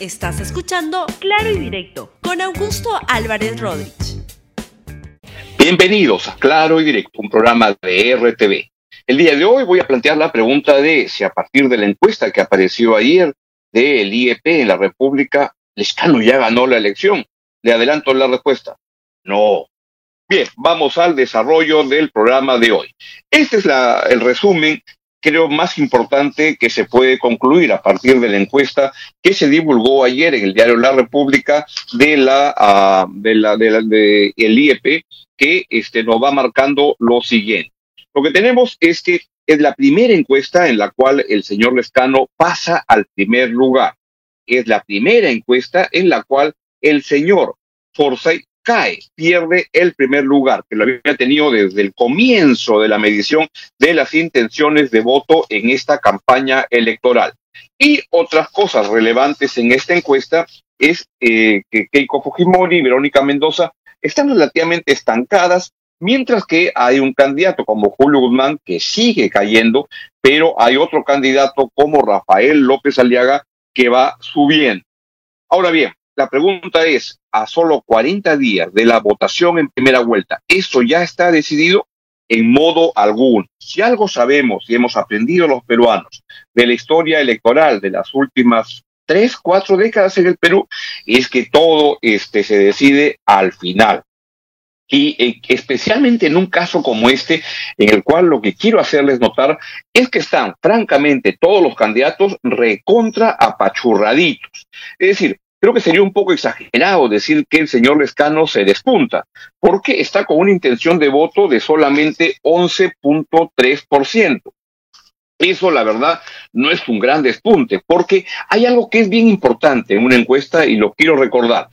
Estás escuchando Claro y Directo con Augusto Álvarez Rodríguez. Bienvenidos a Claro y Directo, un programa de RTV. El día de hoy voy a plantear la pregunta de si a partir de la encuesta que apareció ayer del IEP en la República, Lescano ya ganó la elección. Le adelanto la respuesta. No. Bien, vamos al desarrollo del programa de hoy. Este es el resumen creo más importante que se puede concluir a partir de la encuesta que se divulgó ayer en el diario La República de la uh, de la de, el IEP que este nos va marcando lo siguiente. Lo que tenemos es que es la primera encuesta en la cual el señor Lescano pasa al primer lugar. Es la primera encuesta en la cual el señor Forsyth cae, pierde el primer lugar, que lo había tenido desde el comienzo de la medición de las intenciones de voto en esta campaña electoral. Y otras cosas relevantes en esta encuesta es eh, que Keiko Fujimori y Verónica Mendoza están relativamente estancadas, mientras que hay un candidato como Julio Guzmán que sigue cayendo, pero hay otro candidato como Rafael López Aliaga que va subiendo. Ahora bien, la pregunta es, a solo 40 días de la votación en primera vuelta, ¿eso ya está decidido? En modo alguno. Si algo sabemos y hemos aprendido los peruanos de la historia electoral de las últimas tres, cuatro décadas en el Perú, es que todo este se decide al final. Y eh, especialmente en un caso como este, en el cual lo que quiero hacerles notar es que están, francamente, todos los candidatos recontra apachurraditos. Es decir, Creo que sería un poco exagerado decir que el señor Lescano se despunta, porque está con una intención de voto de solamente 11.3%. Eso, la verdad, no es un gran despunte, porque hay algo que es bien importante en una encuesta y lo quiero recordar.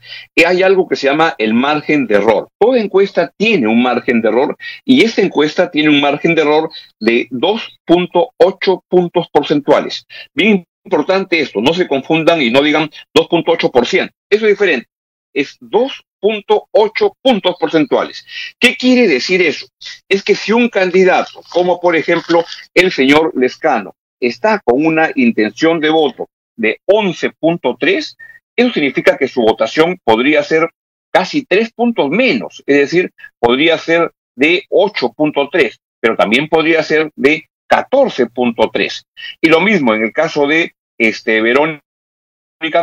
Hay algo que se llama el margen de error. Toda encuesta tiene un margen de error y esta encuesta tiene un margen de error de 2.8 puntos porcentuales. Bien importante esto, no se confundan y no digan 2.8%. Eso es diferente. Es 2.8 puntos porcentuales. ¿Qué quiere decir eso? Es que si un candidato, como por ejemplo el señor Lescano, está con una intención de voto de 11.3, eso significa que su votación podría ser casi tres puntos menos, es decir, podría ser de 8.3, pero también podría ser de 14.3. Y lo mismo en el caso de este, Verónica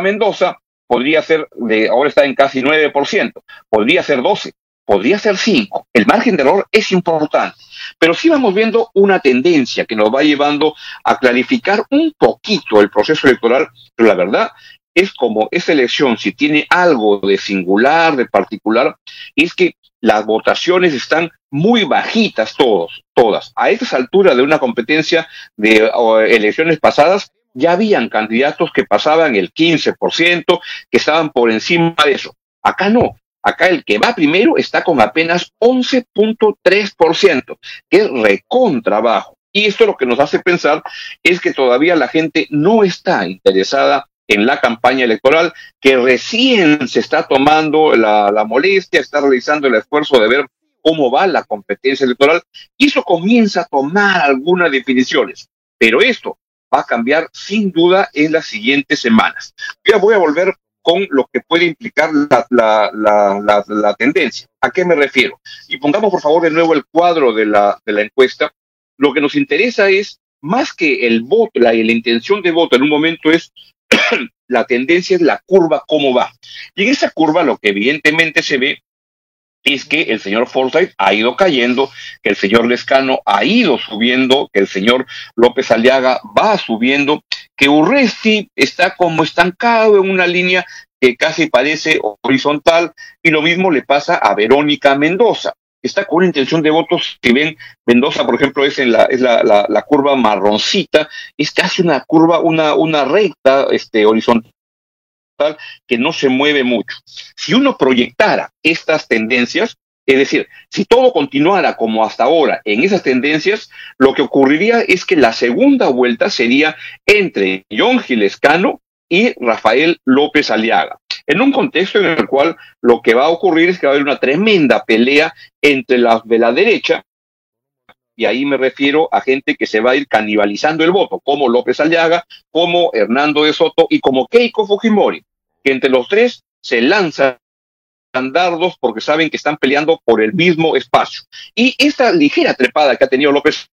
Mendoza, podría ser, de, ahora está en casi 9%, podría ser 12, podría ser 5. El margen de error es importante, pero sí vamos viendo una tendencia que nos va llevando a clarificar un poquito el proceso electoral, pero la verdad es como esa elección, si tiene algo de singular, de particular, es que las votaciones están muy bajitas todos, todas. A esta altura de una competencia de elecciones pasadas, ya habían candidatos que pasaban el 15%, que estaban por encima de eso. Acá no. Acá el que va primero está con apenas 11.3%, que es recontrabajo. Y esto lo que nos hace pensar es que todavía la gente no está interesada en la campaña electoral, que recién se está tomando la, la molestia, está realizando el esfuerzo de ver cómo va la competencia electoral, y eso comienza a tomar algunas definiciones. Pero esto va a cambiar sin duda en las siguientes semanas. Ya voy a volver con lo que puede implicar la, la, la, la, tendencia. ¿A qué me refiero? Y pongamos por favor de nuevo el cuadro de la, de la encuesta. Lo que nos interesa es, más que el voto, la, la intención de voto en un momento es la tendencia es la curva, cómo va. Y en esa curva lo que evidentemente se ve es que el señor Forsyth ha ido cayendo, que el señor Lescano ha ido subiendo, que el señor López Aliaga va subiendo, que Urresti está como estancado en una línea que casi parece horizontal, y lo mismo le pasa a Verónica Mendoza. Está con una intención de votos, si ven, Mendoza, por ejemplo, es en la, es la, la, curva marroncita, es casi una curva, una, una recta este, horizontal que no se mueve mucho. Si uno proyectara estas tendencias, es decir, si todo continuara como hasta ahora en esas tendencias, lo que ocurriría es que la segunda vuelta sería entre John Gilescano y Rafael López Aliaga, en un contexto en el cual lo que va a ocurrir es que va a haber una tremenda pelea entre las de la derecha, y ahí me refiero a gente que se va a ir canibalizando el voto, como López Aliaga, como Hernando de Soto y como Keiko Fujimori. que entre los tres se lanzan dardos porque saben que están peleando por el mismo espacio. Y esta ligera trepada que ha tenido López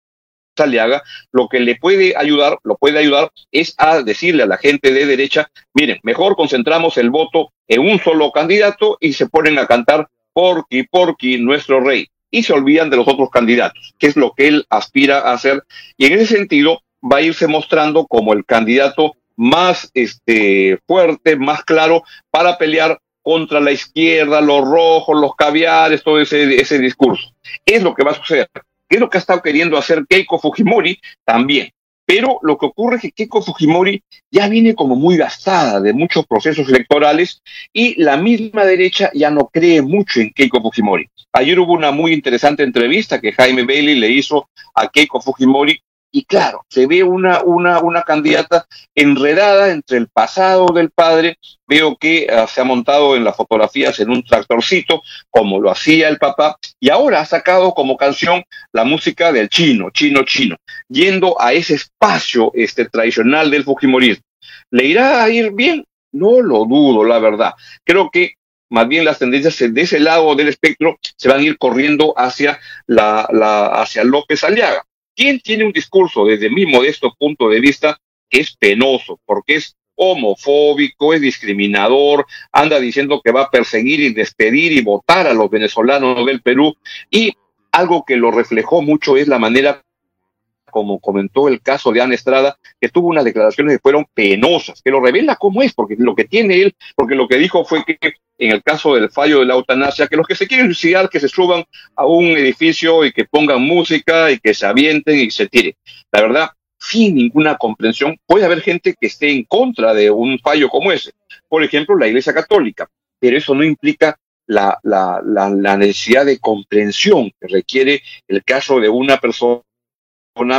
Aliaga, lo que le puede ayudar, lo puede ayudar es a decirle a la gente de derecha, miren, mejor concentramos el voto en un solo candidato y se ponen a cantar Porqui, Porqui, nuestro rey, y se olvidan de los otros candidatos, que es lo que él aspira a hacer, y en ese sentido va a irse mostrando como el candidato más este, fuerte, más claro para pelear contra la izquierda, los rojos, los caviares, todo ese, ese discurso. Es lo que va a suceder. ¿Qué es lo que ha estado queriendo hacer Keiko Fujimori? También. Pero lo que ocurre es que Keiko Fujimori ya viene como muy gastada de muchos procesos electorales y la misma derecha ya no cree mucho en Keiko Fujimori. Ayer hubo una muy interesante entrevista que Jaime Bailey le hizo a Keiko Fujimori y claro, se ve una, una, una candidata enredada entre el pasado del padre. Veo que ah, se ha montado en las fotografías en un tractorcito, como lo hacía el papá, y ahora ha sacado como canción la música del chino, chino, chino, yendo a ese espacio este, tradicional del Fujimorismo. ¿Le irá a ir bien? No lo dudo, la verdad. Creo que más bien las tendencias de ese lado del espectro se van a ir corriendo hacia, la, la, hacia López Aliaga. ¿Quién tiene un discurso desde mi modesto punto de vista que es penoso, porque es homofóbico, es discriminador, anda diciendo que va a perseguir y despedir y votar a los venezolanos del Perú y algo que lo reflejó mucho es la manera como comentó el caso de Ana Estrada, que tuvo unas declaraciones que fueron penosas, que lo revela cómo es, porque lo que tiene él, porque lo que dijo fue que en el caso del fallo de la eutanasia, que los que se quieren suicidar, que se suban a un edificio y que pongan música y que se avienten y se tiren. La verdad, sin ninguna comprensión, puede haber gente que esté en contra de un fallo como ese. Por ejemplo, la Iglesia Católica, pero eso no implica la, la, la, necesidad de comprensión que requiere el caso de una persona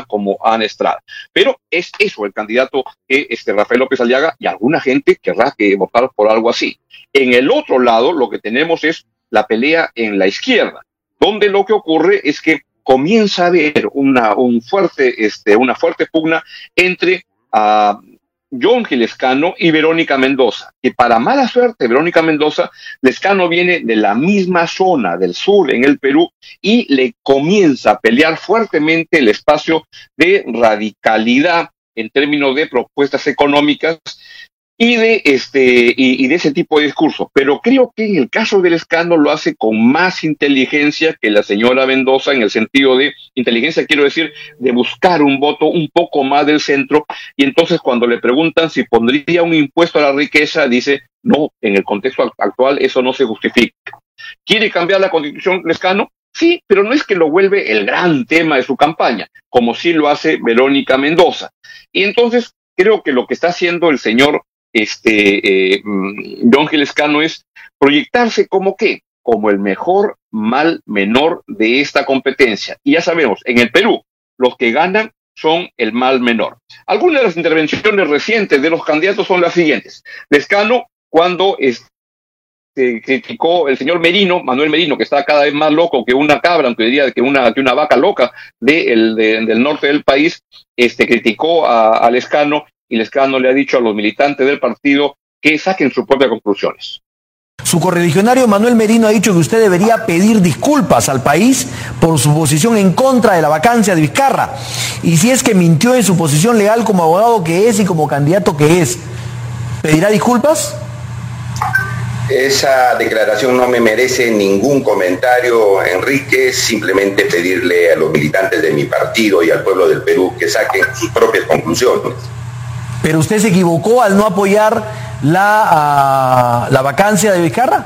como Ana Estrada. Pero es eso el candidato que este Rafael López Aliaga y alguna gente querrá que votar por algo así. En el otro lado, lo que tenemos es la pelea en la izquierda, donde lo que ocurre es que comienza a haber una, un fuerte, este, una fuerte pugna entre uh, John Gilescano y Verónica Mendoza, que para mala suerte, Verónica Mendoza, Lescano viene de la misma zona del sur en el Perú y le comienza a pelear fuertemente el espacio de radicalidad en términos de propuestas económicas y de este y, de ese tipo de discurso. Pero creo que en el caso del escándalo lo hace con más inteligencia que la señora Mendoza, en el sentido de inteligencia, quiero decir, de buscar un voto un poco más del centro. Y entonces cuando le preguntan si pondría un impuesto a la riqueza, dice, no, en el contexto actual eso no se justifica. ¿Quiere cambiar la constitución Lescano? Sí, pero no es que lo vuelve el gran tema de su campaña, como sí lo hace Verónica Mendoza. Y entonces creo que lo que está haciendo el señor este, eh, mm, Don Gilescano es proyectarse como qué, como el mejor mal menor de esta competencia. Y ya sabemos, en el Perú, los que ganan son el mal menor. Algunas de las intervenciones recientes de los candidatos son las siguientes. Lescano, cuando este, criticó el señor Merino, Manuel Merino, que está cada vez más loco que una cabra, aunque diría que una, que una vaca loca de, el, del norte del país, este, criticó a, a Lescano y Lescano le ha dicho a los militantes del partido que saquen sus propias conclusiones. Su correligionario Manuel Merino ha dicho que usted debería pedir disculpas al país por su posición en contra de la vacancia de Vizcarra. Y si es que mintió en su posición legal como abogado que es y como candidato que es, ¿pedirá disculpas? Esa declaración no me merece ningún comentario, Enrique, simplemente pedirle a los militantes de mi partido y al pueblo del Perú que saquen sus propias conclusiones. Pero usted se equivocó al no apoyar la, ah, la vacancia de Vizcarra.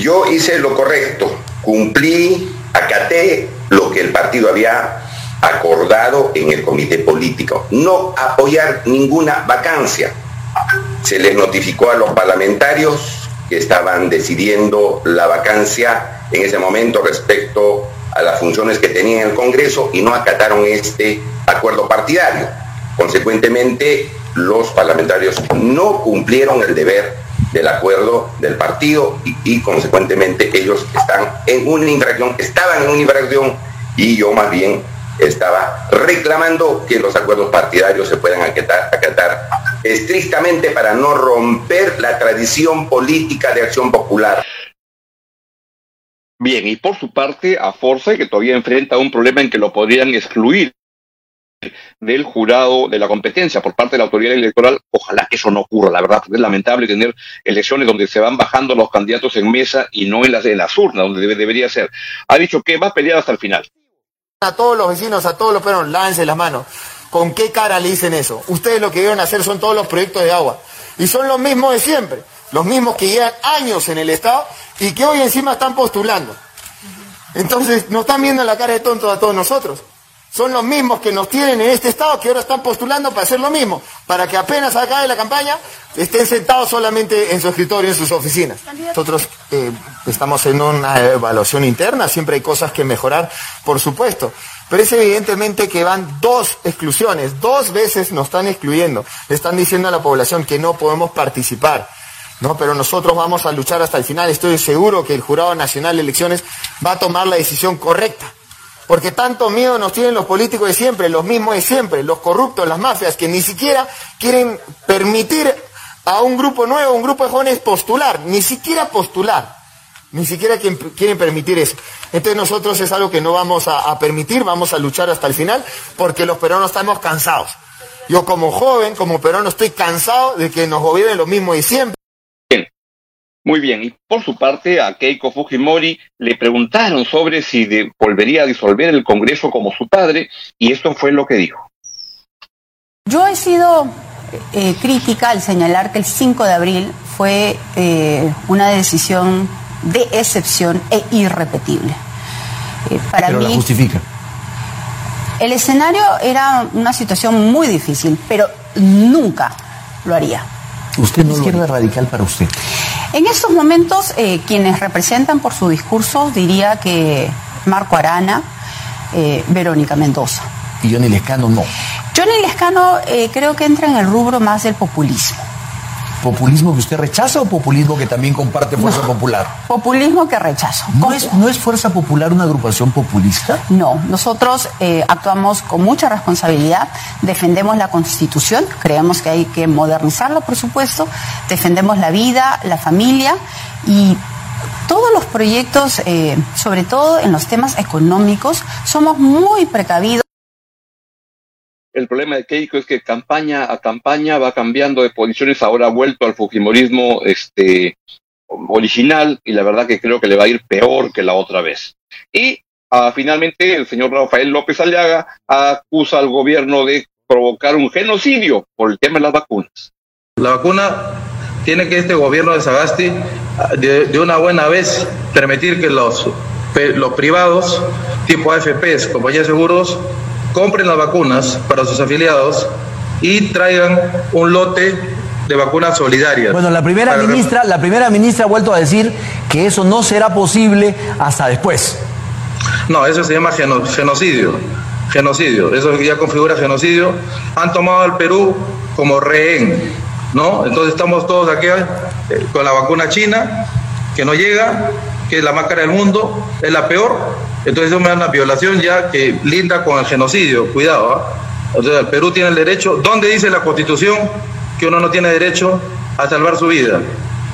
Yo hice lo correcto, cumplí, acaté lo que el partido había acordado en el comité político, no apoyar ninguna vacancia. Se les notificó a los parlamentarios que estaban decidiendo la vacancia en ese momento respecto a las funciones que tenía el Congreso y no acataron este acuerdo partidario. Consecuentemente, los parlamentarios no cumplieron el deber del acuerdo del partido y, consecuentemente ellos están en una infracción, estaban en una infracción y yo más bien estaba reclamando que los acuerdos partidarios se puedan acatar, estrictamente para no romper la tradición política de acción popular. Bien, y por su parte, a Forza, que todavía enfrenta un problema en que lo podrían excluir del jurado de la competencia por parte de la autoridad electoral, ojalá que eso no ocurra, la verdad, porque es lamentable tener elecciones donde se van bajando los candidatos en mesa y no en las, en las urnas, donde debería ser. Ha dicho que va a pelear hasta el final. A todos los vecinos, a todos los peruanos, lance las manos. ¿Con qué cara le dicen eso? Ustedes lo que deben hacer son todos los proyectos de agua. Y son los mismos de siempre. Los mismos que llevan años en el Estado y que hoy encima están postulando. Entonces nos están viendo la cara de tontos a todos nosotros son los mismos que nos tienen en este estado que ahora están postulando para hacer lo mismo, para que apenas acabe la campaña estén sentados solamente en su escritorio, en sus oficinas. Nosotros eh, estamos en una evaluación interna, siempre hay cosas que mejorar, por supuesto, pero es evidentemente que van dos exclusiones, dos veces nos están excluyendo, le están diciendo a la población que no podemos participar. ¿no? Pero nosotros vamos a luchar hasta el final. Estoy seguro que el Jurado Nacional de Elecciones va a tomar la decisión correcta. Porque tanto miedo nos tienen los políticos de siempre, los mismos de siempre, los corruptos, las mafias, que ni siquiera quieren permitir a un grupo nuevo, un grupo de jóvenes postular, ni siquiera postular, ni siquiera quieren permitir eso. Entonces nosotros es algo que no vamos a, permitir, vamos a luchar hasta el final, porque los peruanos estamos cansados. Yo como joven, como peruano, estoy cansado de que nos gobiernen lo mismo de siempre. Muy bien, y por su parte a Keiko Fujimori le preguntaron sobre si volvería a disolver el Congreso como su padre, y esto fue lo que dijo. Yo he sido eh, crítica al señalar que el 5 de abril fue eh, una decisión de excepción e irrepetible. Eh, para pero mí, la justifica. El escenario era una situación muy difícil, pero nunca lo haría. ¿Usted no izquierda radical para usted? En estos momentos, eh, quienes representan por su discurso, diría que Marco Arana, eh, Verónica Mendoza. Y Johnny Lescano no. Johnny Lescano eh, creo que entra en el rubro más del populismo. ¿Populismo que usted rechaza o populismo que también comparte Fuerza Popular? Populismo que rechazo. ¿No es, Fuerza Popular una agrupación populista? No, nosotros eh, actuamos con mucha responsabilidad, defendemos la Constitución, creemos que hay que modernizarla, por supuesto, defendemos la vida, la familia y todos los proyectos, eh, sobre todo en los temas económicos, somos muy precavidos. El problema de Keiko es que campaña a campaña va cambiando de posiciones, ahora ha vuelto al Fujimorismo este, original y la verdad que creo que le va a ir peor que la otra vez. Y ah, finalmente el señor Rafael López Aliaga acusa al gobierno de provocar un genocidio por el tema de las vacunas. La vacuna tiene que este gobierno de Sagasti de, una buena vez permitir que los, los privados tipo AFPs, compañías de seguros, compren las vacunas para sus afiliados y traigan un lote de vacunas solidarias. Bueno, la primera ministra, la primera ministra ha vuelto a decir que eso no será posible hasta después. No, eso se llama genocidio. Genocidio, eso ya configura genocidio. Han tomado al Perú como rehén, ¿no? Entonces estamos todos aquí eh, con la vacuna china que no llega, que es la más cara del mundo, es la peor, entonces eso me da una violación ya que linda con el genocidio, cuidado. O sea, el Perú tiene el derecho, ¿dónde dice la Constitución que uno no tiene derecho a salvar su vida?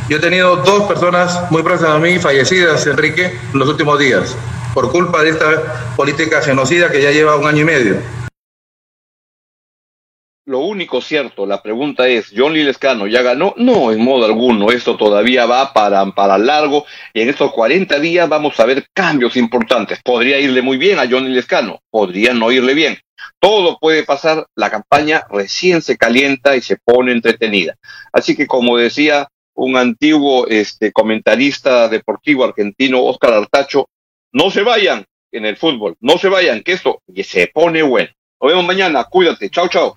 Yo he tenido dos personas muy próximas a mí fallecidas, Enrique, en los últimos días, por culpa de esta política genocida que ya lleva un año y medio lo único cierto, la pregunta es, ¿John Lilescano ya ganó? No, en modo alguno, esto todavía va para, para largo y en estos 40 días vamos a ver cambios importantes. Podría irle muy bien a John Lilescano, podría no irle bien. Todo puede pasar, la campaña recién se calienta y se pone entretenida. Así que como decía un antiguo este, comentarista deportivo argentino, Oscar Artacho, no se vayan en el fútbol, no se vayan, que esto se pone bueno. Nos vemos mañana, cuídate, chao, chao